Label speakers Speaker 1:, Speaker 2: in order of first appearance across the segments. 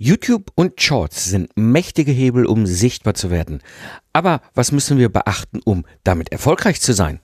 Speaker 1: YouTube und Shorts sind mächtige Hebel, um sichtbar zu werden. Aber was müssen wir beachten, um damit erfolgreich zu sein?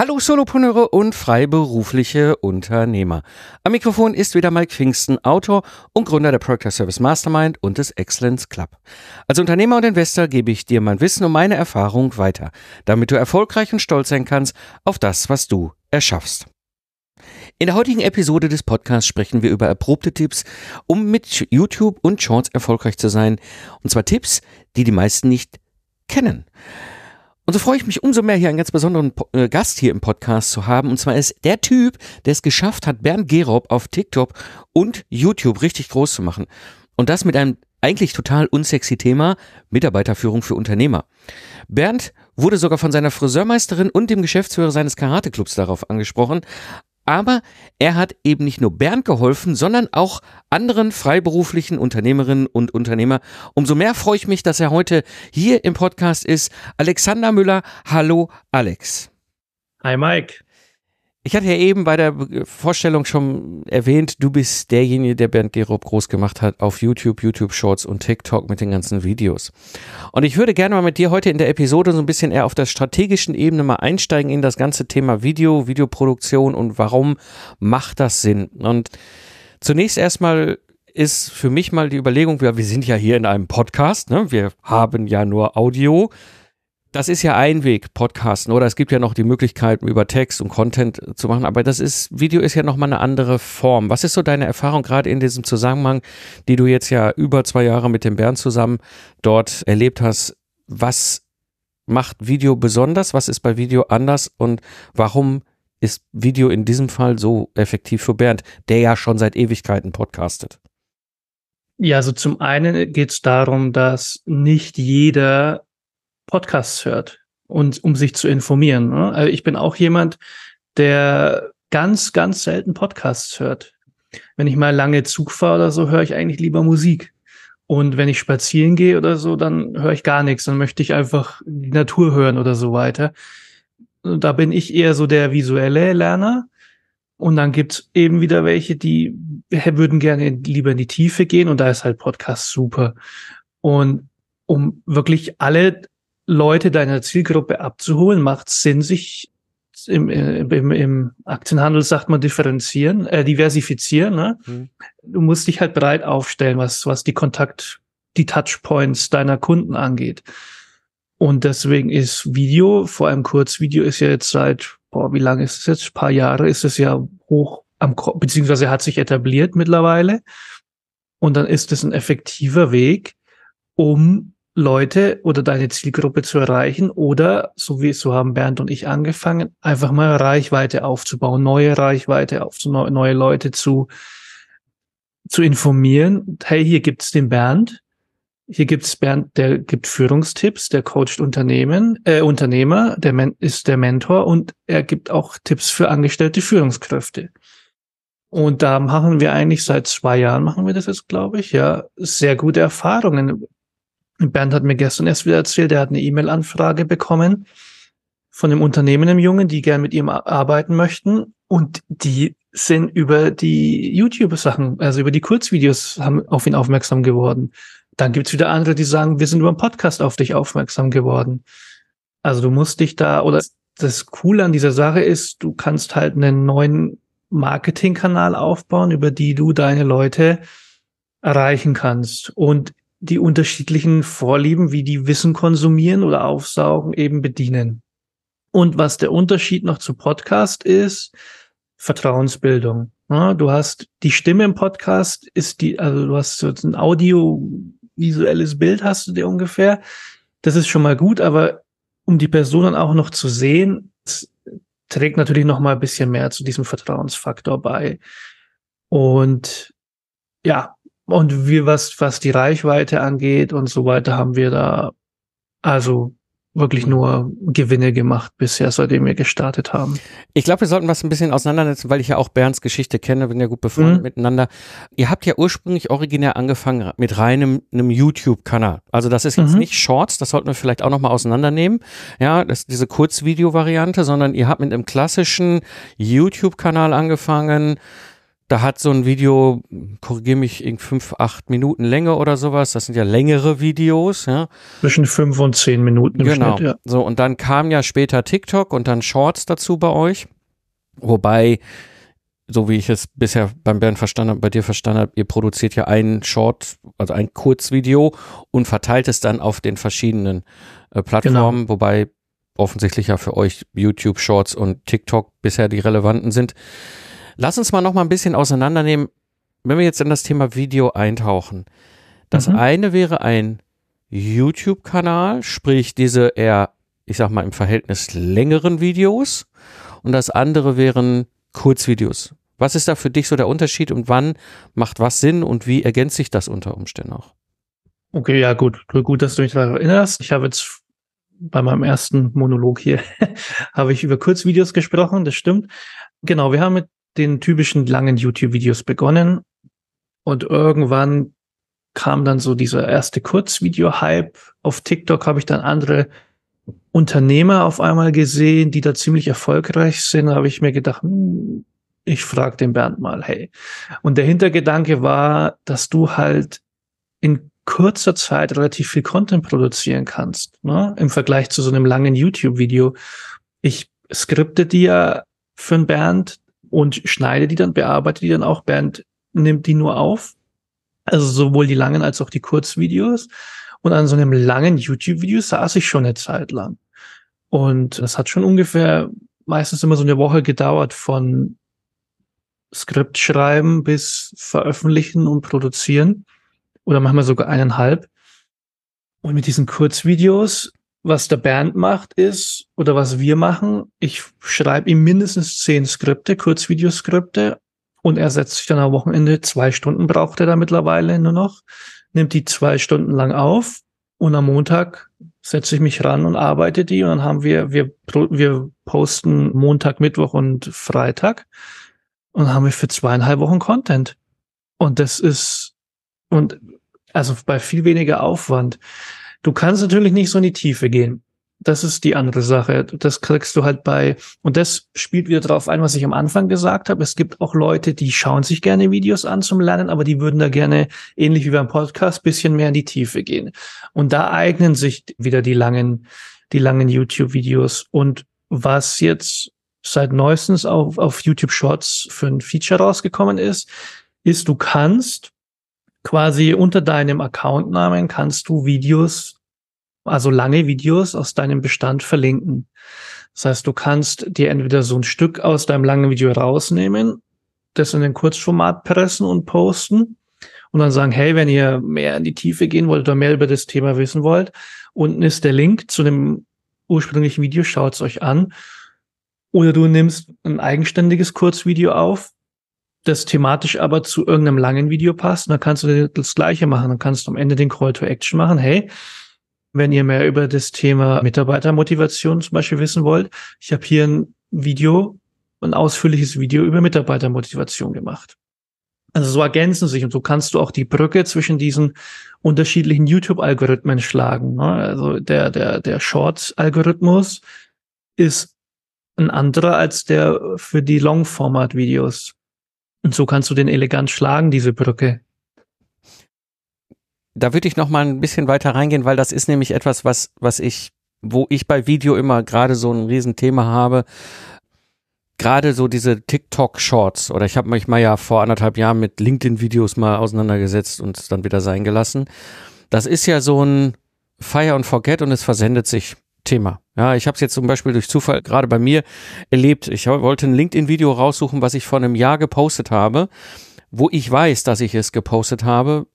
Speaker 1: Hallo Solopreneure und freiberufliche Unternehmer. Am Mikrofon ist wieder Mike Pfingsten, Autor und Gründer der Project Service Mastermind und des Excellence Club. Als Unternehmer und Investor gebe ich dir mein Wissen und meine Erfahrung weiter, damit du erfolgreich und stolz sein kannst auf das, was du erschaffst. In der heutigen Episode des Podcasts sprechen wir über erprobte Tipps, um mit YouTube und Shorts erfolgreich zu sein. Und zwar Tipps, die die meisten nicht kennen. Und so freue ich mich umso mehr, hier einen ganz besonderen äh, Gast hier im Podcast zu haben. Und zwar ist der Typ, der es geschafft hat, Bernd Gerob auf TikTok und YouTube richtig groß zu machen. Und das mit einem eigentlich total unsexy Thema, Mitarbeiterführung für Unternehmer. Bernd wurde sogar von seiner Friseurmeisterin und dem Geschäftsführer seines Karateklubs darauf angesprochen, aber er hat eben nicht nur Bernd geholfen, sondern auch anderen freiberuflichen Unternehmerinnen und Unternehmer. Umso mehr freue ich mich, dass er heute hier im Podcast ist. Alexander Müller. Hallo, Alex.
Speaker 2: Hi, Mike.
Speaker 1: Ich hatte ja eben bei der Vorstellung schon erwähnt, du bist derjenige, der Bernd Gerob groß gemacht hat auf YouTube, YouTube Shorts und TikTok mit den ganzen Videos. Und ich würde gerne mal mit dir heute in der Episode so ein bisschen eher auf der strategischen Ebene mal einsteigen in das ganze Thema Video, Videoproduktion und warum macht das Sinn? Und zunächst erstmal ist für mich mal die Überlegung, wir, wir sind ja hier in einem Podcast, ne? wir haben ja nur Audio das ist ja ein Weg, Podcasten, oder? Es gibt ja noch die Möglichkeit, über Text und Content zu machen, aber das ist, Video ist ja nochmal eine andere Form. Was ist so deine Erfahrung gerade in diesem Zusammenhang, die du jetzt ja über zwei Jahre mit dem Bernd zusammen dort erlebt hast? Was macht Video besonders? Was ist bei Video anders? Und warum ist Video in diesem Fall so effektiv für Bernd, der ja schon seit Ewigkeiten podcastet?
Speaker 2: Ja, also zum einen geht es darum, dass nicht jeder Podcasts hört und um sich zu informieren. Ne? Also ich bin auch jemand, der ganz, ganz selten Podcasts hört. Wenn ich mal lange Zug fahre oder so, höre ich eigentlich lieber Musik. Und wenn ich spazieren gehe oder so, dann höre ich gar nichts. Dann möchte ich einfach die Natur hören oder so weiter. Da bin ich eher so der visuelle Lerner. Und dann gibt's eben wieder welche, die würden gerne lieber in die Tiefe gehen. Und da ist halt Podcast super. Und um wirklich alle Leute deiner Zielgruppe abzuholen, macht Sinn, sich im, äh, im, im Aktienhandel sagt man differenzieren, äh, diversifizieren. Ne? Mhm. Du musst dich halt breit aufstellen, was, was die Kontakt, die Touchpoints deiner Kunden angeht. Und deswegen ist Video, vor allem Kurzvideo, ist ja jetzt seit, boah, wie lange ist es jetzt? Ein paar Jahre ist es ja hoch am, beziehungsweise hat sich etabliert mittlerweile. Und dann ist es ein effektiver Weg, um Leute oder deine Zielgruppe zu erreichen oder, so wie so haben Bernd und ich angefangen, einfach mal Reichweite aufzubauen, neue Reichweite aufzubauen, neue Leute zu, zu informieren. Hey, hier gibt's den Bernd. Hier gibt's Bernd, der gibt Führungstipps, der coacht Unternehmen, äh, Unternehmer, der Men ist der Mentor und er gibt auch Tipps für angestellte Führungskräfte. Und da machen wir eigentlich seit zwei Jahren, machen wir das jetzt, glaube ich, ja, sehr gute Erfahrungen. Bernd hat mir gestern erst wieder erzählt, er hat eine E-Mail-Anfrage bekommen von einem Unternehmen im Jungen, die gern mit ihm arbeiten möchten. Und die sind über die YouTube-Sachen, also über die Kurzvideos, haben auf ihn aufmerksam geworden. Dann gibt's wieder andere, die sagen, wir sind über einen Podcast auf dich aufmerksam geworden. Also du musst dich da, oder das Coole an dieser Sache ist, du kannst halt einen neuen Marketingkanal aufbauen, über die du deine Leute erreichen kannst. Und die unterschiedlichen Vorlieben, wie die Wissen konsumieren oder aufsaugen, eben bedienen. Und was der Unterschied noch zu Podcast ist, Vertrauensbildung. Du hast die Stimme im Podcast, ist die, also du hast so ein audiovisuelles Bild hast du dir ungefähr. Das ist schon mal gut, aber um die Person dann auch noch zu sehen, trägt natürlich noch mal ein bisschen mehr zu diesem Vertrauensfaktor bei. Und ja, und wir, was, was die Reichweite angeht und so weiter, haben wir da also wirklich nur Gewinne gemacht bisher, seitdem wir gestartet haben.
Speaker 1: Ich glaube, wir sollten was ein bisschen auseinandersetzen, weil ich ja auch Bernds Geschichte kenne, bin ja gut befreundet mhm. miteinander. Ihr habt ja ursprünglich originär angefangen mit reinem einem YouTube-Kanal. Also das ist jetzt mhm. nicht Shorts, das sollten wir vielleicht auch nochmal auseinandernehmen. Ja, das ist diese Kurzvideo-Variante, sondern ihr habt mit einem klassischen YouTube-Kanal angefangen da hat so ein Video, korrigiere mich, in fünf, acht Minuten Länge oder sowas. Das sind ja längere Videos, ja.
Speaker 2: Zwischen fünf und zehn Minuten
Speaker 1: im genau. Schnitt, ja. So, und dann kam ja später TikTok und dann Shorts dazu bei euch. Wobei, so wie ich es bisher beim Bernd verstanden habe, bei dir verstanden habe, ihr produziert ja einen Short, also ein Kurzvideo und verteilt es dann auf den verschiedenen äh, Plattformen, genau. wobei offensichtlich ja für euch YouTube Shorts und TikTok bisher die relevanten sind. Lass uns mal noch mal ein bisschen auseinandernehmen, wenn wir jetzt in das Thema Video eintauchen. Das mhm. eine wäre ein YouTube-Kanal, sprich diese eher, ich sag mal, im Verhältnis längeren Videos. Und das andere wären Kurzvideos. Was ist da für dich so der Unterschied und wann macht was Sinn und wie ergänzt sich das unter Umständen auch?
Speaker 2: Okay, ja, gut. Gut, dass du mich daran erinnerst. Ich habe jetzt bei meinem ersten Monolog hier habe ich über Kurzvideos gesprochen, das stimmt. Genau, wir haben mit den typischen langen YouTube-Videos begonnen und irgendwann kam dann so dieser erste Kurzvideo-Hype. Auf TikTok habe ich dann andere Unternehmer auf einmal gesehen, die da ziemlich erfolgreich sind. Da habe ich mir gedacht, hm, ich frage den Bernd mal, hey. Und der Hintergedanke war, dass du halt in kurzer Zeit relativ viel Content produzieren kannst, ne? im Vergleich zu so einem langen YouTube-Video. Ich skripte dir für einen Bernd, und schneide die dann, bearbeite die dann auch. Bernd nimmt die nur auf. Also sowohl die langen als auch die Kurzvideos. Und an so einem langen YouTube-Video saß ich schon eine Zeit lang. Und das hat schon ungefähr meistens immer so eine Woche gedauert von Skript schreiben bis veröffentlichen und produzieren. Oder manchmal sogar eineinhalb. Und mit diesen Kurzvideos was der Bernd macht ist, oder was wir machen, ich schreibe ihm mindestens zehn Skripte, Kurzvideoskripte, und er setzt sich dann am Wochenende, zwei Stunden braucht er da mittlerweile nur noch, nimmt die zwei Stunden lang auf und am Montag setze ich mich ran und arbeite die und dann haben wir, wir, wir posten Montag, Mittwoch und Freitag und dann haben wir für zweieinhalb Wochen Content. Und das ist, und also bei viel weniger Aufwand. Du kannst natürlich nicht so in die Tiefe gehen. Das ist die andere Sache. Das kriegst du halt bei, und das spielt wieder drauf ein, was ich am Anfang gesagt habe. Es gibt auch Leute, die schauen sich gerne Videos an zum Lernen, aber die würden da gerne, ähnlich wie beim Podcast, bisschen mehr in die Tiefe gehen. Und da eignen sich wieder die langen, die langen YouTube-Videos. Und was jetzt seit neuestens auf, auf YouTube Shorts für ein Feature rausgekommen ist, ist, du kannst quasi unter deinem Accountnamen kannst du Videos, also lange Videos aus deinem Bestand verlinken. Das heißt, du kannst dir entweder so ein Stück aus deinem langen Video rausnehmen, das in den Kurzformat pressen und posten und dann sagen, hey, wenn ihr mehr in die Tiefe gehen wollt oder mehr über das Thema wissen wollt, unten ist der Link zu dem ursprünglichen Video, schaut es euch an. Oder du nimmst ein eigenständiges Kurzvideo auf, das thematisch aber zu irgendeinem langen Video passt, dann kannst du das Gleiche machen. Dann kannst du am Ende den Call to Action machen. Hey, wenn ihr mehr über das Thema Mitarbeitermotivation zum Beispiel wissen wollt, ich habe hier ein Video, ein ausführliches Video über Mitarbeitermotivation gemacht. Also so ergänzen sich und so kannst du auch die Brücke zwischen diesen unterschiedlichen YouTube-Algorithmen schlagen. Ne? Also der, der, der Shorts-Algorithmus ist ein anderer als der für die Long-Format-Videos. Und so kannst du den elegant schlagen, diese Brücke.
Speaker 1: Da würde ich noch mal ein bisschen weiter reingehen, weil das ist nämlich etwas, was, was ich, wo ich bei Video immer gerade so ein Riesenthema habe. Gerade so diese TikTok-Shorts oder ich habe mich mal ja vor anderthalb Jahren mit LinkedIn-Videos mal auseinandergesetzt und dann wieder sein gelassen. Das ist ja so ein Fire and Forget und es versendet sich Thema. Ja, ich habe es jetzt zum Beispiel durch Zufall gerade bei mir erlebt. Ich wollte ein LinkedIn-Video raussuchen, was ich vor einem Jahr gepostet habe, wo ich weiß, dass ich es gepostet habe.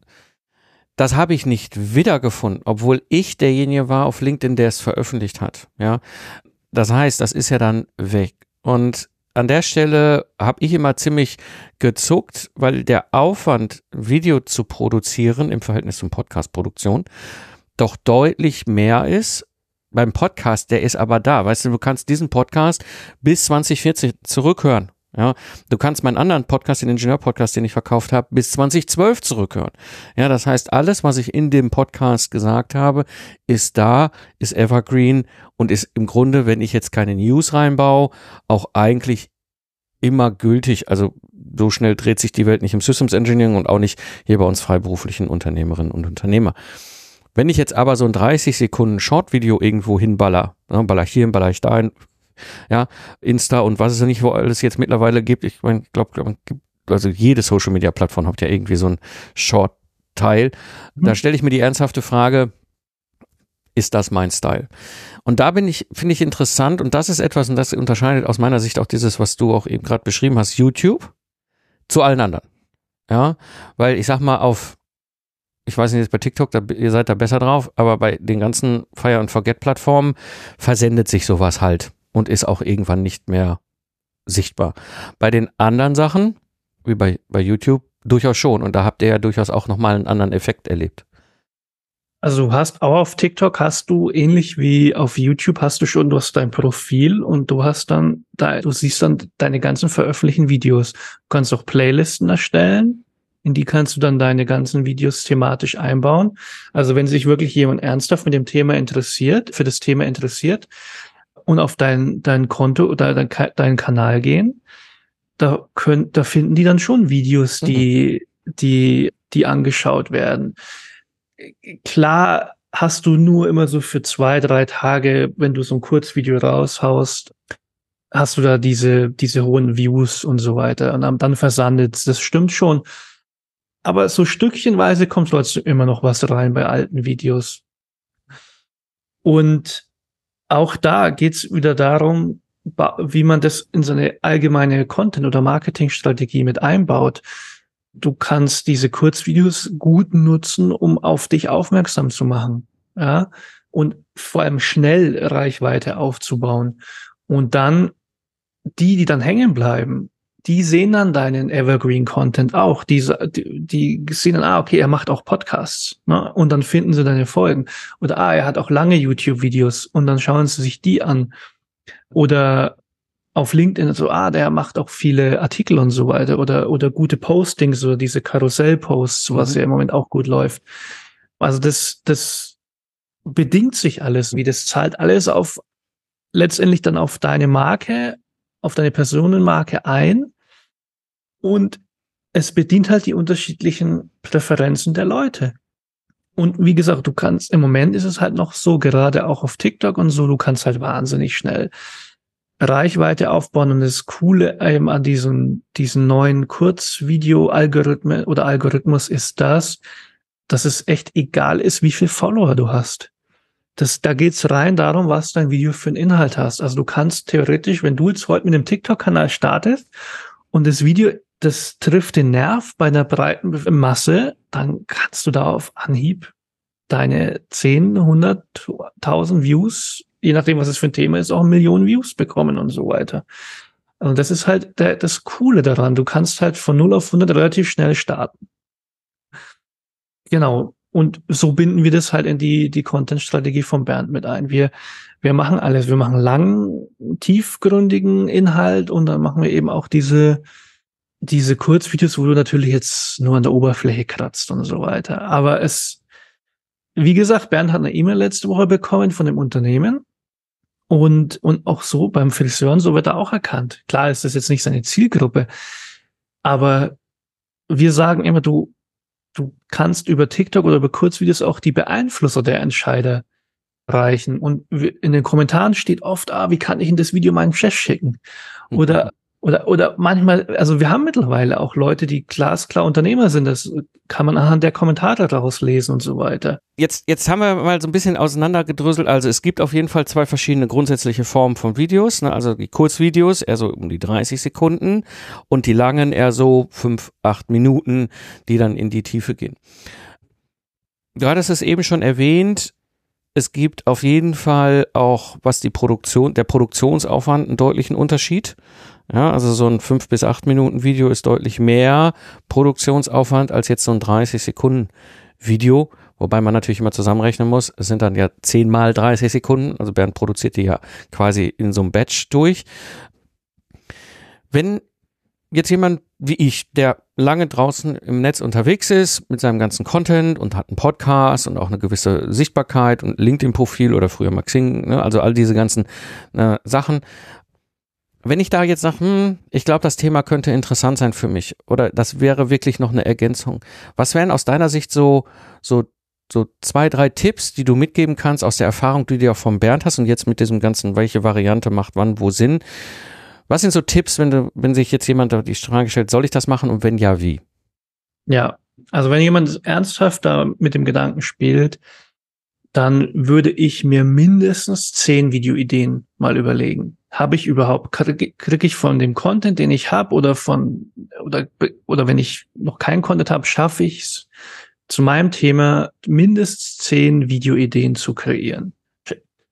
Speaker 1: Das habe ich nicht wiedergefunden, obwohl ich derjenige war auf LinkedIn, der es veröffentlicht hat. Ja, das heißt, das ist ja dann weg. Und an der Stelle habe ich immer ziemlich gezuckt, weil der Aufwand, Video zu produzieren im Verhältnis zum Podcast-Produktion doch deutlich mehr ist beim Podcast, der ist aber da. Weißt du, du kannst diesen Podcast bis 2040 zurückhören. Ja, du kannst meinen anderen Podcast, den Ingenieur-Podcast, den ich verkauft habe, bis 2012 zurückhören. Ja, das heißt, alles, was ich in dem Podcast gesagt habe, ist da, ist evergreen und ist im Grunde, wenn ich jetzt keine News reinbaue, auch eigentlich immer gültig. Also so schnell dreht sich die Welt nicht im Systems Engineering und auch nicht hier bei uns freiberuflichen Unternehmerinnen und Unternehmer. Wenn ich jetzt aber so ein 30 Sekunden Short-Video irgendwo hinballer, ne, baller ich hier, baller ich dahin, ja, Insta und was es ja nicht wo alles jetzt mittlerweile gibt, ich meine, glaube, glaub, also jede Social Media Plattform hat ja irgendwie so ein Short-Teil. Mhm. Da stelle ich mir die ernsthafte Frage, ist das mein Style? Und da bin ich, finde ich interessant und das ist etwas, und das unterscheidet aus meiner Sicht auch dieses, was du auch eben gerade beschrieben hast, YouTube zu allen anderen. Ja, weil ich sag mal, auf ich weiß nicht, jetzt bei TikTok, da, ihr seid da besser drauf, aber bei den ganzen Fire and Forget Plattformen versendet sich sowas halt und ist auch irgendwann nicht mehr sichtbar. Bei den anderen Sachen, wie bei, bei YouTube, durchaus schon. Und da habt ihr ja durchaus auch nochmal einen anderen Effekt erlebt.
Speaker 2: Also du hast auch auf TikTok hast du ähnlich wie auf YouTube hast du schon, du hast dein Profil und du hast dann, da, du siehst dann deine ganzen veröffentlichten Videos. Du kannst auch Playlisten erstellen in die kannst du dann deine ganzen Videos thematisch einbauen. Also wenn sich wirklich jemand ernsthaft mit dem Thema interessiert, für das Thema interessiert und auf dein, dein Konto oder dein, deinen Kanal gehen, da können, da finden die dann schon Videos, die, mhm. die, die angeschaut werden. Klar hast du nur immer so für zwei, drei Tage, wenn du so ein Kurzvideo raushaust, hast du da diese, diese hohen Views und so weiter. Und dann versandet Das stimmt schon aber so stückchenweise kommt trotzdem immer noch was rein bei alten Videos. Und auch da geht's wieder darum, wie man das in seine allgemeine Content- oder Marketingstrategie mit einbaut. Du kannst diese Kurzvideos gut nutzen, um auf dich aufmerksam zu machen. Ja, und vor allem schnell Reichweite aufzubauen. Und dann die, die dann hängen bleiben, die sehen dann deinen Evergreen-Content auch. Die, die, sehen dann, ah, okay, er macht auch Podcasts. Ne? Und dann finden sie deine Folgen. Oder, ah, er hat auch lange YouTube-Videos. Und dann schauen sie sich die an. Oder auf LinkedIn so, ah, der macht auch viele Artikel und so weiter. Oder, oder gute Postings oder diese Karussell-Posts, was mhm. ja im Moment auch gut läuft. Also das, das bedingt sich alles, wie das zahlt alles auf letztendlich dann auf deine Marke, auf deine Personenmarke ein und es bedient halt die unterschiedlichen Präferenzen der Leute. Und wie gesagt, du kannst, im Moment ist es halt noch so, gerade auch auf TikTok und so, du kannst halt wahnsinnig schnell Reichweite aufbauen. Und das Coole eben an diesem, diesen neuen Kurzvideo-Algorithmen oder Algorithmus ist das, dass es echt egal ist, wie viel Follower du hast. Das, da geht's rein darum, was dein Video für einen Inhalt hast. Also du kannst theoretisch, wenn du jetzt heute mit einem TikTok-Kanal startest und das Video das trifft den Nerv bei einer breiten Masse, dann kannst du da auf Anhieb deine 10, 100.000 Views, je nachdem, was es für ein Thema ist, auch Millionen Views bekommen und so weiter. Und das ist halt der, das Coole daran. Du kannst halt von 0 auf 100 relativ schnell starten. Genau. Und so binden wir das halt in die, die Content-Strategie von Bernd mit ein. Wir, wir machen alles. Wir machen langen, tiefgründigen Inhalt und dann machen wir eben auch diese, diese Kurzvideos, wo du natürlich jetzt nur an der Oberfläche kratzt und so weiter. Aber es, wie gesagt, Bernd hat eine E-Mail letzte Woche bekommen von dem Unternehmen. Und, und auch so beim Friseuren, so wird er auch erkannt. Klar ist das jetzt nicht seine Zielgruppe, aber wir sagen immer, du, du kannst über TikTok oder über Kurzvideos auch die Beeinflusser der Entscheider erreichen. Und in den Kommentaren steht oft, ah, wie kann ich in das Video meinem Chef schicken? Oder oder, oder manchmal, also wir haben mittlerweile auch Leute, die glasklar Unternehmer sind. Das kann man anhand der Kommentare daraus lesen und so weiter.
Speaker 1: Jetzt, jetzt haben wir mal so ein bisschen auseinandergedröselt. Also es gibt auf jeden Fall zwei verschiedene grundsätzliche Formen von Videos. Ne? Also die Kurzvideos, eher so um die 30 Sekunden und die langen eher so fünf, acht Minuten, die dann in die Tiefe gehen. Du hattest es eben schon erwähnt, es gibt auf jeden Fall auch, was die Produktion, der Produktionsaufwand einen deutlichen Unterschied. Ja, also so ein 5 bis 8 Minuten Video ist deutlich mehr Produktionsaufwand als jetzt so ein 30 Sekunden Video, Wobei man natürlich immer zusammenrechnen muss, es sind dann ja 10 mal 30 Sekunden, also Bernd produziert die ja quasi in so einem Batch durch. Wenn jetzt jemand wie ich, der lange draußen im Netz unterwegs ist mit seinem ganzen Content und hat einen Podcast und auch eine gewisse Sichtbarkeit und LinkedIn-Profil oder früher Maxing, ne, also all diese ganzen äh, Sachen. Wenn ich da jetzt sage, hm, ich glaube, das Thema könnte interessant sein für mich oder das wäre wirklich noch eine Ergänzung. Was wären aus deiner Sicht so, so, so zwei, drei Tipps, die du mitgeben kannst aus der Erfahrung, die du auch vom Bernd hast und jetzt mit diesem ganzen, welche Variante macht wann, wo Sinn? Was sind so Tipps, wenn du, wenn sich jetzt jemand die Frage stellt, soll ich das machen und wenn ja, wie?
Speaker 2: Ja, also wenn jemand ernsthaft da mit dem Gedanken spielt, dann würde ich mir mindestens zehn Videoideen mal überlegen. Habe ich überhaupt, kriege krieg ich von dem Content, den ich habe, oder von, oder, oder wenn ich noch keinen Content habe, schaffe ich es, zu meinem Thema mindestens zehn Videoideen zu kreieren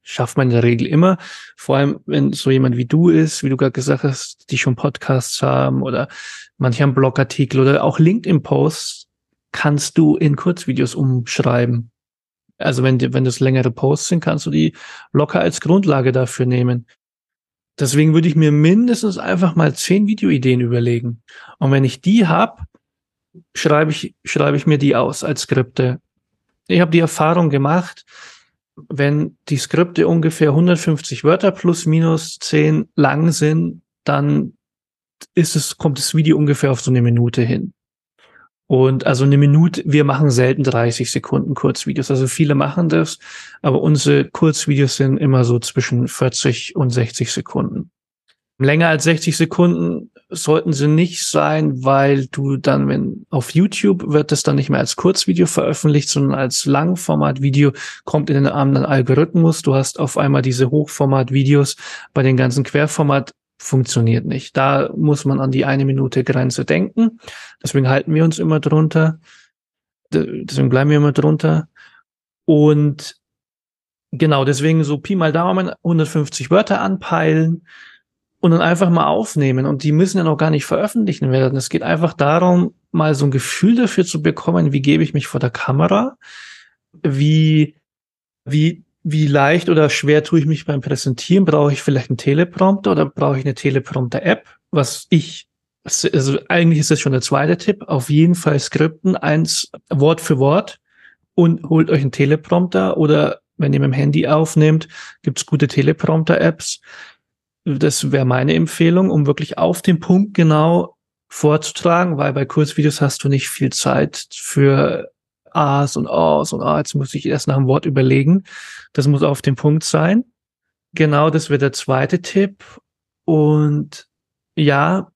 Speaker 2: schafft man in der Regel immer. Vor allem, wenn so jemand wie du ist, wie du gerade gesagt hast, die schon Podcasts haben oder manche haben Blogartikel oder auch LinkedIn-Posts, kannst du in Kurzvideos umschreiben. Also wenn, wenn das längere Posts sind, kannst du die locker als Grundlage dafür nehmen. Deswegen würde ich mir mindestens einfach mal zehn Videoideen überlegen. Und wenn ich die hab, schreibe ich, schreibe ich mir die aus als Skripte. Ich habe die Erfahrung gemacht, wenn die Skripte ungefähr 150 Wörter plus minus 10 lang sind, dann ist es, kommt das Video ungefähr auf so eine Minute hin. Und also eine Minute, wir machen selten 30 Sekunden Kurzvideos. Also viele machen das, aber unsere Kurzvideos sind immer so zwischen 40 und 60 Sekunden. Länger als 60 Sekunden sollten sie nicht sein, weil du dann, wenn auf YouTube wird es dann nicht mehr als Kurzvideo veröffentlicht, sondern als Langformatvideo kommt in den anderen Algorithmus. Du hast auf einmal diese Hochformatvideos bei den ganzen Querformat funktioniert nicht. Da muss man an die eine Minute Grenze denken. Deswegen halten wir uns immer drunter. Deswegen bleiben wir immer drunter. Und genau, deswegen so Pi mal Daumen 150 Wörter anpeilen und dann einfach mal aufnehmen. Und die müssen ja noch gar nicht veröffentlichen werden. Es geht einfach darum, mal so ein Gefühl dafür zu bekommen, wie gebe ich mich vor der Kamera, wie, wie, wie leicht oder schwer tue ich mich beim Präsentieren, brauche ich vielleicht einen Teleprompter oder brauche ich eine Teleprompter-App, was ich also eigentlich ist das schon der zweite Tipp. Auf jeden Fall Skripten, eins Wort für Wort und holt euch einen Teleprompter oder wenn ihr mit dem Handy aufnehmt, gibt's gute Teleprompter-Apps. Das wäre meine Empfehlung, um wirklich auf den Punkt genau vorzutragen, weil bei Kurzvideos hast du nicht viel Zeit für A's und O's und ah, jetzt muss ich erst nach dem Wort überlegen. Das muss auf den Punkt sein. Genau, das wäre der zweite Tipp. Und ja,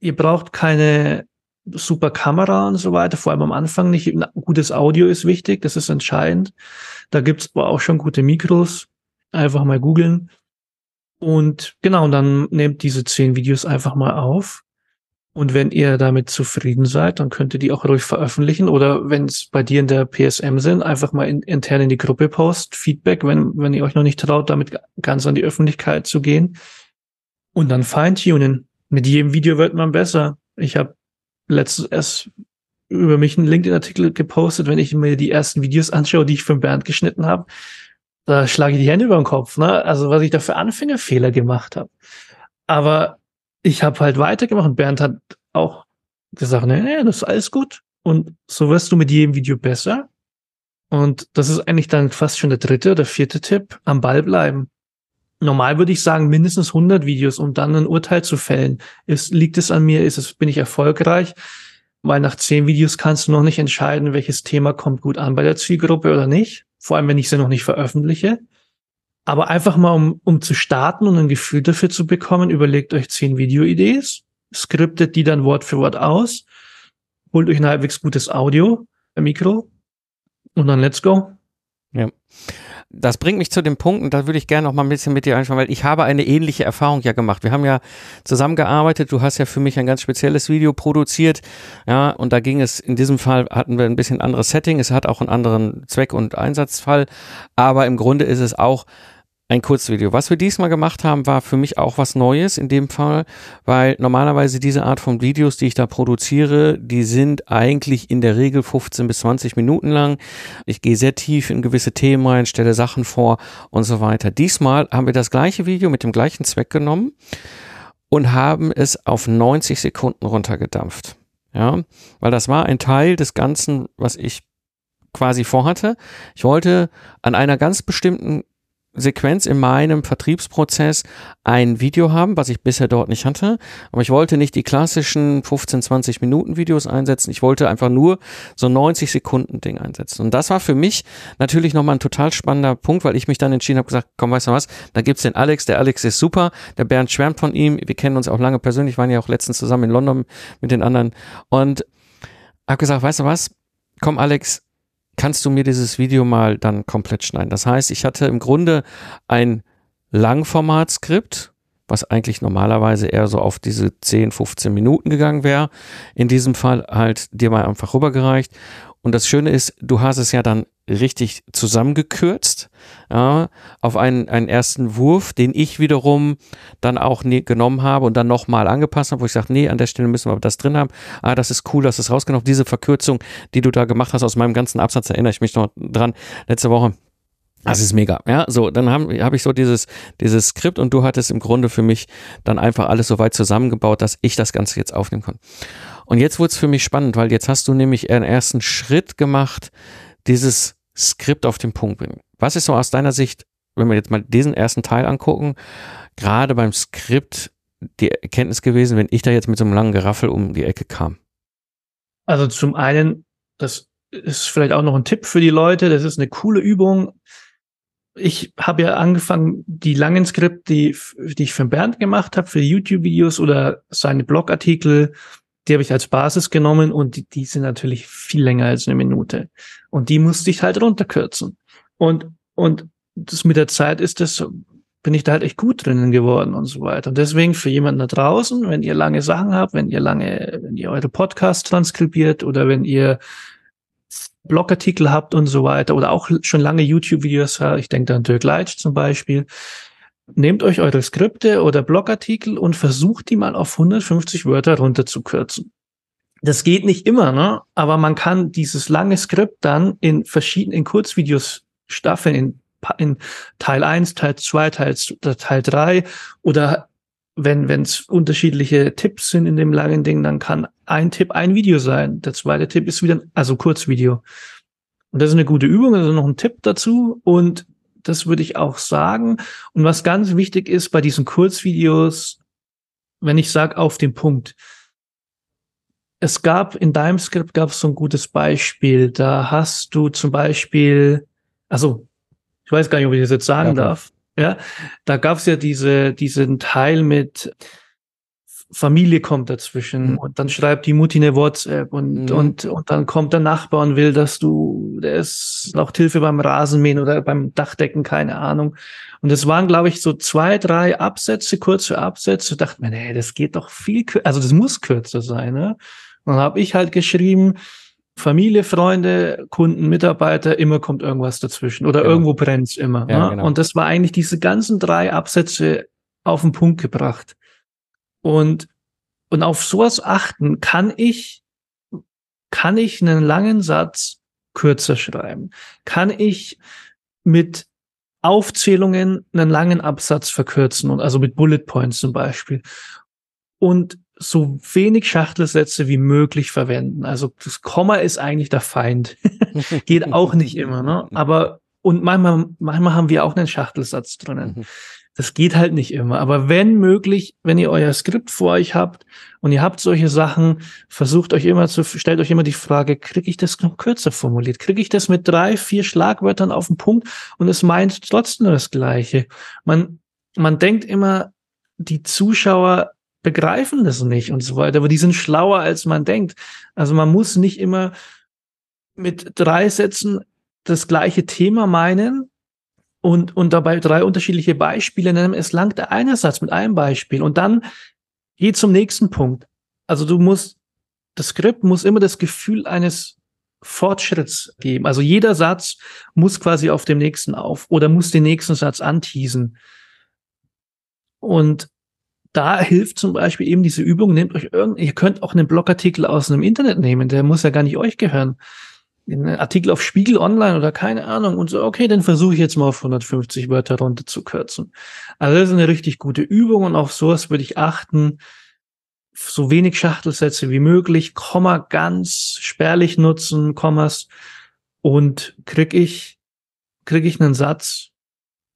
Speaker 2: ihr braucht keine super Kamera und so weiter, vor allem am Anfang nicht. Gutes Audio ist wichtig, das ist entscheidend. Da gibt's aber auch schon gute Mikros. Einfach mal googeln. Und genau, dann nehmt diese zehn Videos einfach mal auf. Und wenn ihr damit zufrieden seid, dann könnt ihr die auch ruhig veröffentlichen. Oder wenn es bei dir in der PSM sind, einfach mal in, intern in die Gruppe post, Feedback, wenn, wenn ihr euch noch nicht traut, damit ganz an die Öffentlichkeit zu gehen. Und dann feintunen. Mit jedem Video wird man besser. Ich habe letztens erst über mich einen LinkedIn-Artikel gepostet, wenn ich mir die ersten Videos anschaue, die ich von Bernd geschnitten habe da schlage ich die Hände über den Kopf, ne? Also was ich da für Anfängerfehler gemacht habe. Aber ich habe halt weitergemacht und Bernd hat auch gesagt, nee, nee, das ist alles gut. Und so wirst du mit jedem Video besser. Und das ist eigentlich dann fast schon der dritte oder vierte Tipp, am Ball bleiben. Normal würde ich sagen, mindestens 100 Videos, um dann ein Urteil zu fällen. Ist, liegt es an mir? Ist es, bin ich erfolgreich? Weil nach zehn Videos kannst du noch nicht entscheiden, welches Thema kommt gut an bei der Zielgruppe oder nicht vor allem wenn ich sie noch nicht veröffentliche. Aber einfach mal, um, um zu starten und ein Gefühl dafür zu bekommen, überlegt euch zehn Videoideen, skriptet die dann Wort für Wort aus, holt euch ein halbwegs gutes Audio, ein Mikro und dann let's go.
Speaker 1: Ja das bringt mich zu dem Punkt, und da würde ich gerne noch mal ein bisschen mit dir anschauen, weil ich habe eine ähnliche Erfahrung ja gemacht. Wir haben ja zusammengearbeitet, du hast ja für mich ein ganz spezielles Video produziert, ja, und da ging es, in diesem Fall hatten wir ein bisschen anderes Setting, es hat auch einen anderen Zweck und Einsatzfall, aber im Grunde ist es auch ein Kurzvideo. Was wir diesmal gemacht haben, war für mich auch was Neues in dem Fall, weil normalerweise diese Art von Videos, die ich da produziere, die sind eigentlich in der Regel 15 bis 20 Minuten lang. Ich gehe sehr tief in gewisse Themen rein, stelle Sachen vor und so weiter. Diesmal haben wir das gleiche Video mit dem gleichen Zweck genommen und haben es auf 90 Sekunden runtergedampft. Ja, weil das war ein Teil des Ganzen, was ich quasi vorhatte. Ich wollte an einer ganz bestimmten Sequenz in meinem Vertriebsprozess ein Video haben, was ich bisher dort nicht hatte. Aber ich wollte nicht die klassischen 15, 20 Minuten Videos einsetzen. Ich wollte einfach nur so 90 Sekunden Ding einsetzen. Und das war für mich natürlich nochmal ein total spannender Punkt, weil ich mich dann entschieden habe, gesagt, komm, weißt du was, da gibt's den Alex. Der Alex ist super. Der Bernd schwärmt von ihm. Wir kennen uns auch lange persönlich, waren ja auch letztens zusammen in London mit den anderen. Und habe gesagt, weißt du was, komm Alex, kannst du mir dieses Video mal dann komplett schneiden. Das heißt, ich hatte im Grunde ein Langformatskript, was eigentlich normalerweise eher so auf diese 10, 15 Minuten gegangen wäre. In diesem Fall halt dir mal einfach rübergereicht. Und das Schöne ist, du hast es ja dann richtig zusammengekürzt ja, auf einen, einen ersten Wurf, den ich wiederum dann auch ne, genommen habe und dann nochmal angepasst habe, wo ich sage, nee, an der Stelle müssen wir das drin haben. Ah, das ist cool, dass es rausgenommen. Diese Verkürzung, die du da gemacht hast aus meinem ganzen Absatz, erinnere ich mich noch dran, letzte Woche. Das ist mega. Ja, so, dann habe hab ich so dieses, dieses Skript und du hattest im Grunde für mich dann einfach alles so weit zusammengebaut, dass ich das Ganze jetzt aufnehmen kann. Und jetzt wurde es für mich spannend, weil jetzt hast du nämlich einen ersten Schritt gemacht, dieses Skript auf den Punkt bringen. Was ist so aus deiner Sicht, wenn wir jetzt mal diesen ersten Teil angucken, gerade beim Skript die Erkenntnis gewesen, wenn ich da jetzt mit so einem langen Geraffel um die Ecke kam?
Speaker 2: Also zum einen, das ist vielleicht auch noch ein Tipp für die Leute, das ist eine coole Übung. Ich habe ja angefangen, die langen Skripte, die, die ich für Bernd gemacht habe, für YouTube-Videos oder seine Blogartikel, die habe ich als Basis genommen und die, die sind natürlich viel länger als eine Minute. Und die musste ich halt runterkürzen. Und, und das mit der Zeit ist das, bin ich da halt echt gut drinnen geworden und so weiter. Und deswegen für jemanden da draußen, wenn ihr lange Sachen habt, wenn ihr lange, wenn ihr eure Podcasts transkribiert oder wenn ihr Blogartikel habt und so weiter oder auch schon lange YouTube-Videos ich denke an Dirk Leitsch zum Beispiel, nehmt euch eure Skripte oder Blogartikel und versucht die mal auf 150 Wörter runterzukürzen. Das geht nicht immer, ne? aber man kann dieses lange Skript dann in verschiedenen Kurzvideos staffeln, in, in Teil 1, Teil 2, Teil, Teil 3 oder wenn es unterschiedliche Tipps sind in dem langen Ding, dann kann ein Tipp ein Video sein. Der zweite Tipp ist wieder, also Kurzvideo. Und das ist eine gute Übung, also noch ein Tipp dazu. Und das würde ich auch sagen. Und was ganz wichtig ist bei diesen Kurzvideos, wenn ich sage auf den Punkt, es gab in deinem Skript gab es so ein gutes Beispiel. Da hast du zum Beispiel, also ich weiß gar nicht, ob ich das jetzt sagen ja, darf. Ja, da gab es ja diese diesen Teil mit Familie kommt dazwischen mhm. und dann schreibt die Mutti eine WhatsApp und, mhm. und, und dann kommt der Nachbar und will, dass du, der ist noch Hilfe beim Rasenmähen oder beim Dachdecken, keine Ahnung. Und es waren, glaube ich, so zwei, drei Absätze, kurze Absätze. Da dachte mir, nee, das geht doch viel kürzer, also das muss kürzer sein. Ne? Und dann habe ich halt geschrieben, Familie, Freunde, Kunden, Mitarbeiter, immer kommt irgendwas dazwischen oder genau. irgendwo brennt's immer. Ja, ne? genau. Und das war eigentlich diese ganzen drei Absätze auf den Punkt gebracht. Und, und auf sowas achten kann ich, kann ich einen langen Satz kürzer schreiben? Kann ich mit Aufzählungen einen langen Absatz verkürzen und also mit Bullet Points zum Beispiel? Und so wenig Schachtelsätze wie möglich verwenden. Also das Komma ist eigentlich der Feind. Geht auch nicht immer, ne? Aber und manchmal, manchmal haben wir auch einen Schachtelsatz drinnen. Mhm. Das geht halt nicht immer. Aber wenn möglich, wenn ihr euer Skript vor euch habt und ihr habt solche Sachen, versucht euch immer zu, stellt euch immer die Frage, kriege ich das noch kürzer formuliert? Kriege ich das mit drei, vier Schlagwörtern auf den Punkt und es meint trotzdem das Gleiche? Man, man denkt immer, die Zuschauer begreifen das nicht und so weiter, aber die sind schlauer, als man denkt. Also man muss nicht immer mit drei Sätzen das gleiche Thema meinen, und, und dabei drei unterschiedliche Beispiele nennen. Es langt der eine Satz mit einem Beispiel und dann geht zum nächsten Punkt. Also du musst, das Skript muss immer das Gefühl eines Fortschritts geben. Also jeder Satz muss quasi auf dem nächsten auf oder muss den nächsten Satz anteasen. Und da hilft zum Beispiel eben diese Übung, nehmt euch irgend, ihr könnt auch einen Blogartikel aus einem Internet nehmen, der muss ja gar nicht euch gehören. Ein Artikel auf Spiegel Online oder keine Ahnung und so, okay, dann versuche ich jetzt mal auf 150 Wörter runter zu kürzen. Also das ist eine richtig gute Übung und auf sowas würde ich achten. So wenig Schachtelsätze wie möglich, Komma ganz spärlich nutzen, Kommas und krieg ich, krieg ich einen Satz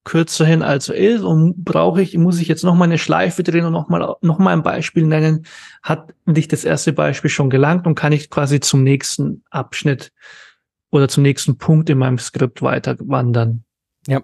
Speaker 2: kürzer hin als er ist und brauche ich, muss ich jetzt noch mal eine Schleife drehen und noch mal, noch mal ein Beispiel nennen, hat dich das erste Beispiel schon gelangt und kann ich quasi zum nächsten Abschnitt oder zum nächsten Punkt in meinem Skript weiter wandern.
Speaker 1: Ja,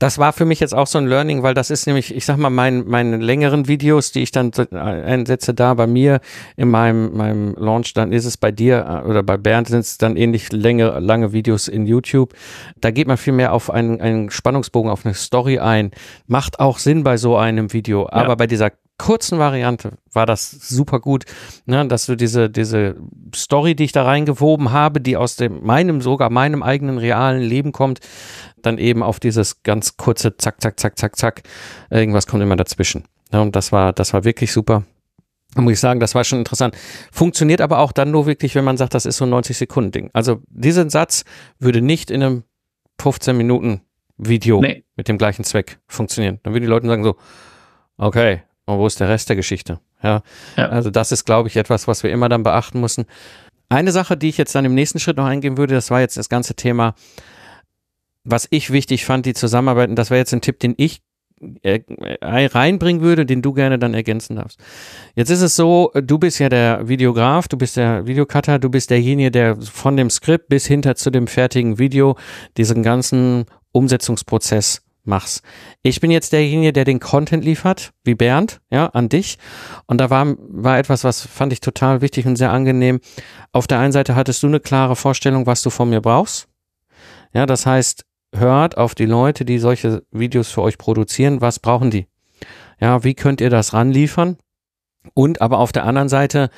Speaker 1: das war für mich jetzt auch so ein Learning, weil das ist nämlich, ich sag mal, mein, meine längeren Videos, die ich dann einsetze da bei mir in meinem, meinem Launch, dann ist es bei dir äh, oder bei Bernd sind es dann ähnlich lange, lange Videos in YouTube. Da geht man viel mehr auf einen, einen Spannungsbogen, auf eine Story ein. Macht auch Sinn bei so einem Video. Aber ja. bei dieser kurzen Variante war das super gut, ne, dass du diese, diese Story, die ich da reingewoben habe, die aus dem, meinem, sogar meinem eigenen realen Leben kommt, dann eben auf dieses ganz kurze Zack, Zack, Zack, Zack, Zack, irgendwas kommt immer dazwischen. Ja, und das war, das war wirklich super. Da muss ich sagen, das war schon interessant. Funktioniert aber auch dann nur wirklich, wenn man sagt, das ist so ein 90 Sekunden Ding. Also diesen Satz würde nicht in einem 15 Minuten Video nee. mit dem gleichen Zweck funktionieren. Dann würden die Leute sagen so, okay, und wo ist der Rest der Geschichte? Ja, ja. also das ist, glaube ich, etwas, was wir immer dann beachten müssen. Eine Sache, die ich jetzt dann im nächsten Schritt noch eingehen würde, das war jetzt das ganze Thema, was ich wichtig fand, die Zusammenarbeit, und das wäre jetzt ein Tipp, den ich äh, reinbringen würde, den du gerne dann ergänzen darfst. Jetzt ist es so, du bist ja der Videograf, du bist der Videocutter, du bist derjenige, der von dem Skript bis hinter zu dem fertigen Video diesen ganzen Umsetzungsprozess mach's. Ich bin jetzt derjenige, der den Content liefert, wie Bernd, ja, an dich. Und da war, war etwas, was fand ich total wichtig und sehr angenehm. Auf der einen Seite hattest du eine klare Vorstellung, was du von mir brauchst. Ja, das heißt, hört auf die Leute, die solche Videos für euch produzieren. Was brauchen die? Ja, wie könnt ihr das ranliefern? Und aber auf der anderen Seite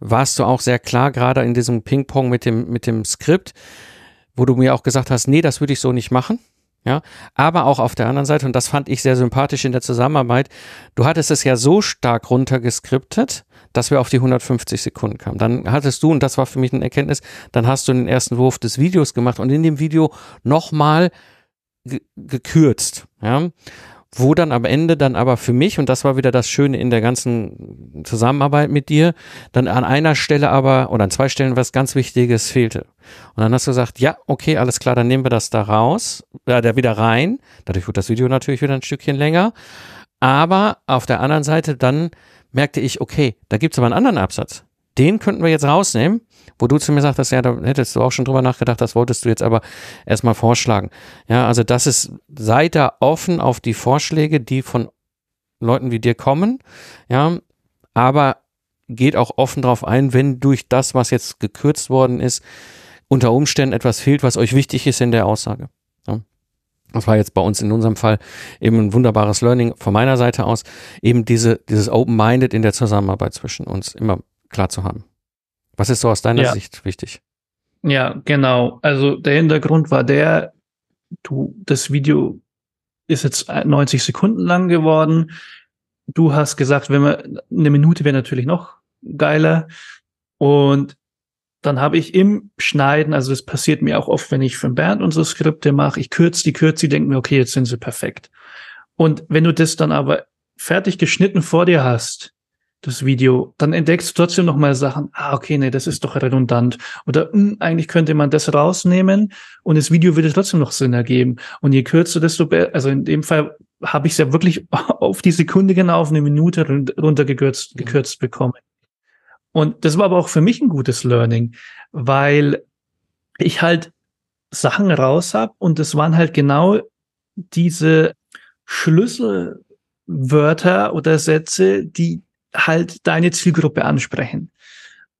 Speaker 1: warst du auch sehr klar, gerade in diesem Ping-Pong mit dem, mit dem Skript, wo du mir auch gesagt hast, nee, das würde ich so nicht machen. Ja, aber auch auf der anderen Seite, und das fand ich sehr sympathisch in der Zusammenarbeit, du hattest es ja so stark runtergeskriptet, dass wir auf die 150 Sekunden kamen. Dann hattest du, und das war für mich eine Erkenntnis, dann hast du den ersten Wurf des Videos gemacht und in dem Video nochmal gekürzt. Ja wo dann am Ende dann aber für mich, und das war wieder das Schöne in der ganzen Zusammenarbeit mit dir, dann an einer Stelle aber oder an zwei Stellen was ganz Wichtiges fehlte. Und dann hast du gesagt, ja, okay, alles klar, dann nehmen wir das da raus, äh, da wieder rein. Dadurch wird das Video natürlich wieder ein Stückchen länger. Aber auf der anderen Seite dann merkte ich, okay, da gibt's aber einen anderen Absatz. Den könnten wir jetzt rausnehmen wo du zu mir sagtest, ja, da hättest du auch schon drüber nachgedacht, das wolltest du jetzt aber erstmal vorschlagen. Ja, also das ist, seid da offen auf die Vorschläge, die von Leuten wie dir kommen, ja, aber geht auch offen drauf ein, wenn durch das, was jetzt gekürzt worden ist, unter Umständen etwas fehlt, was euch wichtig ist in der Aussage. Das war jetzt bei uns in unserem Fall eben ein wunderbares Learning von meiner Seite aus, eben diese, dieses Open-Minded in der Zusammenarbeit zwischen uns immer klar zu haben. Was ist so aus deiner ja. Sicht wichtig?
Speaker 2: Ja, genau. Also der Hintergrund war der, du, das Video ist jetzt 90 Sekunden lang geworden. Du hast gesagt, wenn wir eine Minute wäre natürlich noch geiler. Und dann habe ich im Schneiden, also das passiert mir auch oft, wenn ich für Bernd unsere Skripte mache, ich kürze die, kürze die, denke mir, okay, jetzt sind sie perfekt. Und wenn du das dann aber fertig geschnitten vor dir hast, das Video, dann entdeckst du trotzdem noch mal Sachen, ah, okay, nee, das ist doch redundant. Oder mh, hm, eigentlich könnte man das rausnehmen und das Video würde trotzdem noch Sinn ergeben. Und je kürzer, desto besser. Also in dem Fall habe ich es ja wirklich auf die Sekunde genau auf eine Minute runtergekürzt gekürzt bekommen. Und das war aber auch für mich ein gutes Learning, weil ich halt Sachen raus habe und das waren halt genau diese Schlüsselwörter oder Sätze, die halt deine Zielgruppe ansprechen.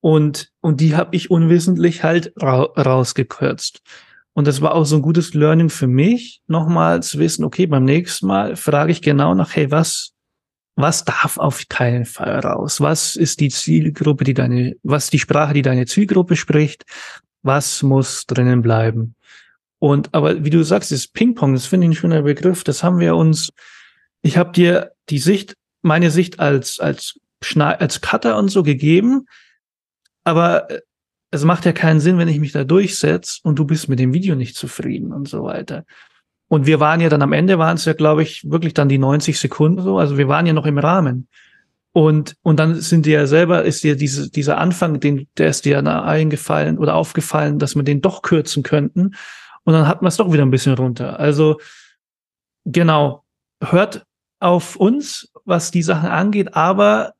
Speaker 2: Und, und die habe ich unwissentlich halt ra rausgekürzt. Und das war auch so ein gutes Learning für mich, nochmal zu wissen, okay, beim nächsten Mal frage ich genau nach, hey, was, was darf auf keinen Fall raus? Was ist die Zielgruppe, die deine, was die Sprache, die deine Zielgruppe spricht? was muss drinnen bleiben. Und aber wie du sagst, das Ping-Pong, das finde ich ein schöner Begriff. Das haben wir uns. Ich habe dir die Sicht, meine Sicht als als Schne als Cutter und so gegeben, aber äh, es macht ja keinen Sinn, wenn ich mich da durchsetze und du bist mit dem Video nicht zufrieden und so weiter. Und wir waren ja dann am Ende, waren es ja, glaube ich, wirklich dann die 90 Sekunden so. Also wir waren ja noch im Rahmen. Und, und dann sind dir ja selber, ist dir diese, dieser Anfang, den, der ist dir eingefallen oder aufgefallen, dass wir den doch kürzen könnten. Und dann hat man es doch wieder ein bisschen runter. Also, genau, hört auf uns, was die Sachen angeht, aber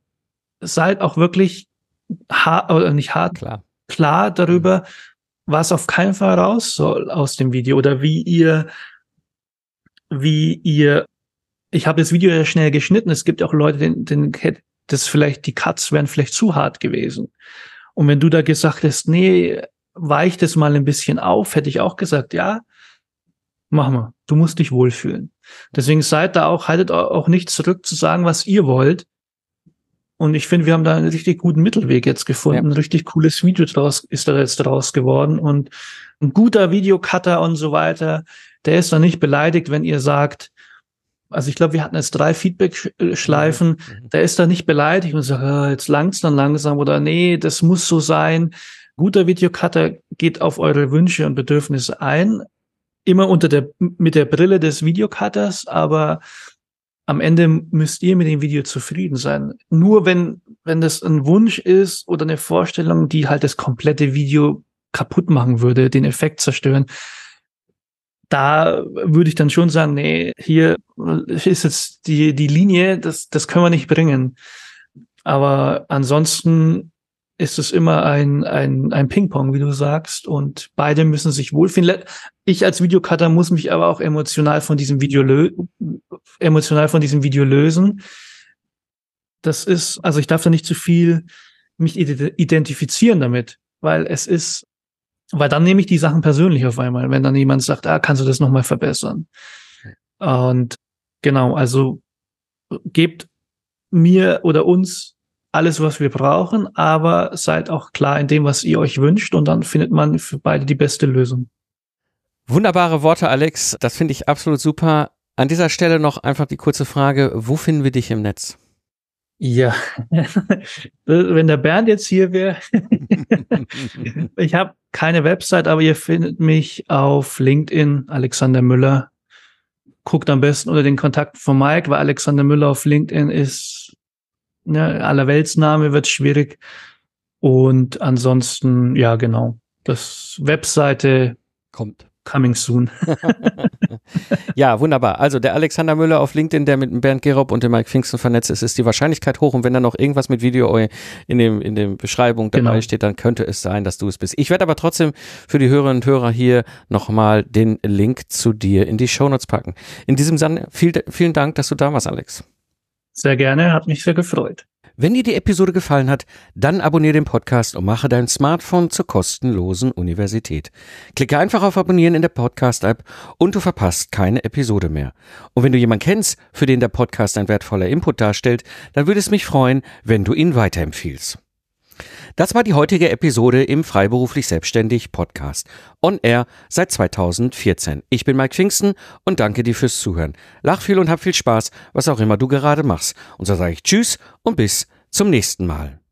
Speaker 2: seid auch wirklich hart, oder nicht hart, klar, klar darüber, was auf keinen Fall raus soll aus dem Video oder wie ihr wie ihr, ich habe das Video ja schnell geschnitten, es gibt auch Leute, denen, denen das vielleicht, die Cuts wären vielleicht zu hart gewesen. Und wenn du da gesagt hast, nee, weicht es mal ein bisschen auf, hätte ich auch gesagt, ja, mach mal, du musst dich wohlfühlen. Deswegen seid da auch, haltet auch nicht zurück zu sagen, was ihr wollt. Und ich finde, wir haben da einen richtig guten Mittelweg jetzt gefunden. Ja. Ein richtig cooles Video draus ist da jetzt draus geworden und ein guter Videocutter und so weiter der ist dann nicht beleidigt, wenn ihr sagt, also ich glaube, wir hatten jetzt drei Feedback-Schleifen, mhm. der ist da nicht beleidigt und sagt, ah, jetzt langsam, langsam oder nee, das muss so sein. Guter Videocutter geht auf eure Wünsche und Bedürfnisse ein, immer unter der, mit der Brille des Videocutters, aber am Ende müsst ihr mit dem Video zufrieden sein. Nur wenn, wenn das ein Wunsch ist oder eine Vorstellung, die halt das komplette Video kaputt machen würde, den Effekt zerstören, da würde ich dann schon sagen, nee, hier ist jetzt die, die Linie, das, das können wir nicht bringen. Aber ansonsten ist es immer ein, ein, ein Ping-Pong, wie du sagst, und beide müssen sich wohlfühlen. Ich als Videocutter muss mich aber auch emotional von diesem Video lö emotional von diesem Video lösen. Das ist, also ich darf da nicht zu viel mich identifizieren damit, weil es ist weil dann nehme ich die Sachen persönlich auf einmal, wenn dann jemand sagt, ah, kannst du das nochmal verbessern? Und genau, also gebt mir oder uns alles, was wir brauchen, aber seid auch klar in dem, was ihr euch wünscht und dann findet man für beide die beste Lösung.
Speaker 1: Wunderbare Worte, Alex. Das finde ich absolut super. An dieser Stelle noch einfach die kurze Frage, wo finden wir dich im Netz?
Speaker 2: Ja, wenn der Bernd jetzt hier wäre. ich habe keine Website, aber ihr findet mich auf LinkedIn, Alexander Müller. Guckt am besten unter den Kontakten von Mike, weil Alexander Müller auf LinkedIn ist, ne, Allerweltsname wird schwierig. Und ansonsten, ja, genau. Das Webseite
Speaker 1: kommt.
Speaker 2: Coming soon.
Speaker 1: ja, wunderbar. Also der Alexander Müller auf LinkedIn, der mit dem Bernd Gerob und dem Mike Pfingsten vernetzt ist, ist die Wahrscheinlichkeit hoch. Und wenn da noch irgendwas mit Video in dem in dem Beschreibung dabei genau. steht, dann könnte es sein, dass du es bist. Ich werde aber trotzdem für die Hörerinnen und Hörer hier nochmal den Link zu dir in die Shownotes packen. In diesem Sinne, viel, vielen Dank, dass du da warst, Alex.
Speaker 2: Sehr gerne, hat mich sehr gefreut.
Speaker 1: Wenn dir die Episode gefallen hat, dann abonniere den Podcast und mache dein Smartphone zur kostenlosen Universität. Klicke einfach auf Abonnieren in der Podcast-App und du verpasst keine Episode mehr. Und wenn du jemanden kennst, für den der Podcast ein wertvoller Input darstellt, dann würde es mich freuen, wenn du ihn weiterempfiehlst. Das war die heutige Episode im Freiberuflich Selbstständig Podcast. On Air seit 2014. Ich bin Mike Pfingsten und danke dir fürs Zuhören. Lach viel und hab viel Spaß, was auch immer du gerade machst. Und so sage ich Tschüss und bis zum nächsten Mal.